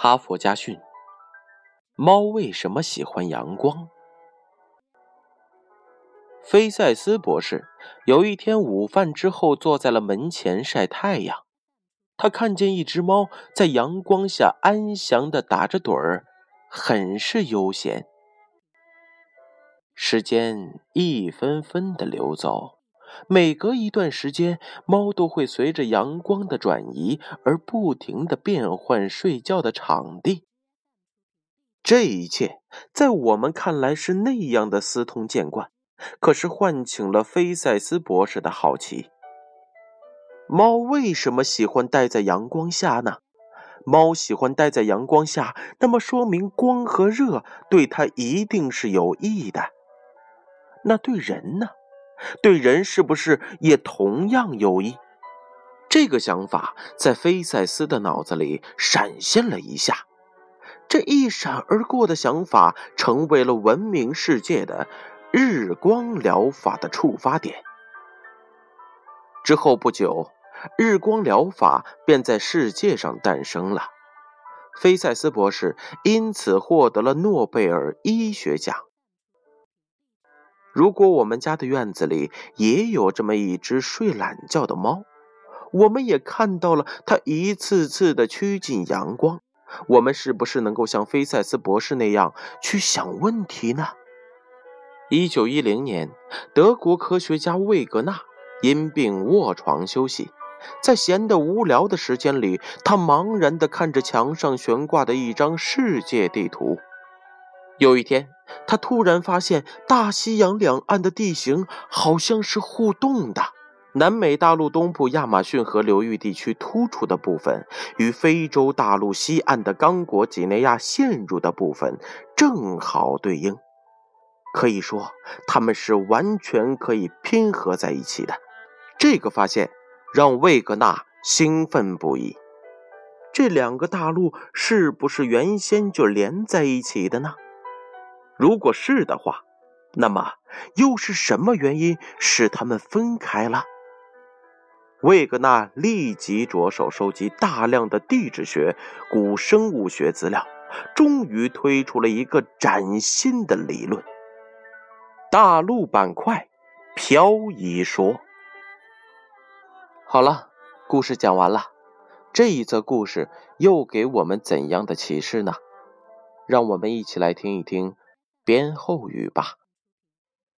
哈佛家训：猫为什么喜欢阳光？菲塞斯博士有一天午饭之后，坐在了门前晒太阳。他看见一只猫在阳光下安详的打着盹儿，很是悠闲。时间一分分的流走。每隔一段时间，猫都会随着阳光的转移而不停的变换睡觉的场地。这一切在我们看来是那样的司空见惯，可是唤醒了菲塞斯博士的好奇。猫为什么喜欢待在阳光下呢？猫喜欢待在阳光下，那么说明光和热对它一定是有益的。那对人呢？对人是不是也同样有益？这个想法在菲塞斯的脑子里闪现了一下，这一闪而过的想法成为了闻名世界的日光疗法的触发点。之后不久，日光疗法便在世界上诞生了，菲塞斯博士因此获得了诺贝尔医学奖。如果我们家的院子里也有这么一只睡懒觉的猫，我们也看到了它一次次的趋近阳光，我们是不是能够像菲塞斯博士那样去想问题呢？一九一零年，德国科学家魏格纳因病卧床休息，在闲得无聊的时间里，他茫然地看着墙上悬挂的一张世界地图。有一天，他突然发现大西洋两岸的地形好像是互动的。南美大陆东部亚马逊河流域地区突出的部分，与非洲大陆西岸的刚果几内亚陷入的部分正好对应。可以说，它们是完全可以拼合在一起的。这个发现让魏格纳兴奋不已。这两个大陆是不是原先就连在一起的呢？如果是的话，那么又是什么原因使他们分开了？魏格纳立即着手收集大量的地质学、古生物学资料，终于推出了一个崭新的理论——大陆板块漂移说。好了，故事讲完了。这一则故事又给我们怎样的启示呢？让我们一起来听一听。编后语吧。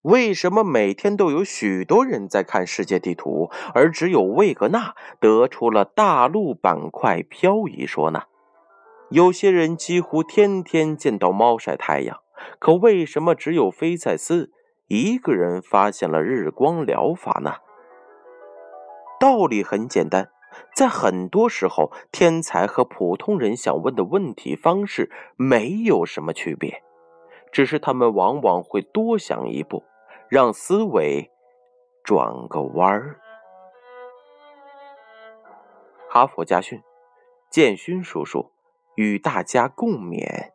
为什么每天都有许多人在看世界地图，而只有魏格纳得出了大陆板块漂移说呢？有些人几乎天天见到猫晒太阳，可为什么只有菲塞斯一个人发现了日光疗法呢？道理很简单，在很多时候，天才和普通人想问的问题方式没有什么区别。只是他们往往会多想一步，让思维转个弯儿。哈佛家训，建勋叔叔与大家共勉。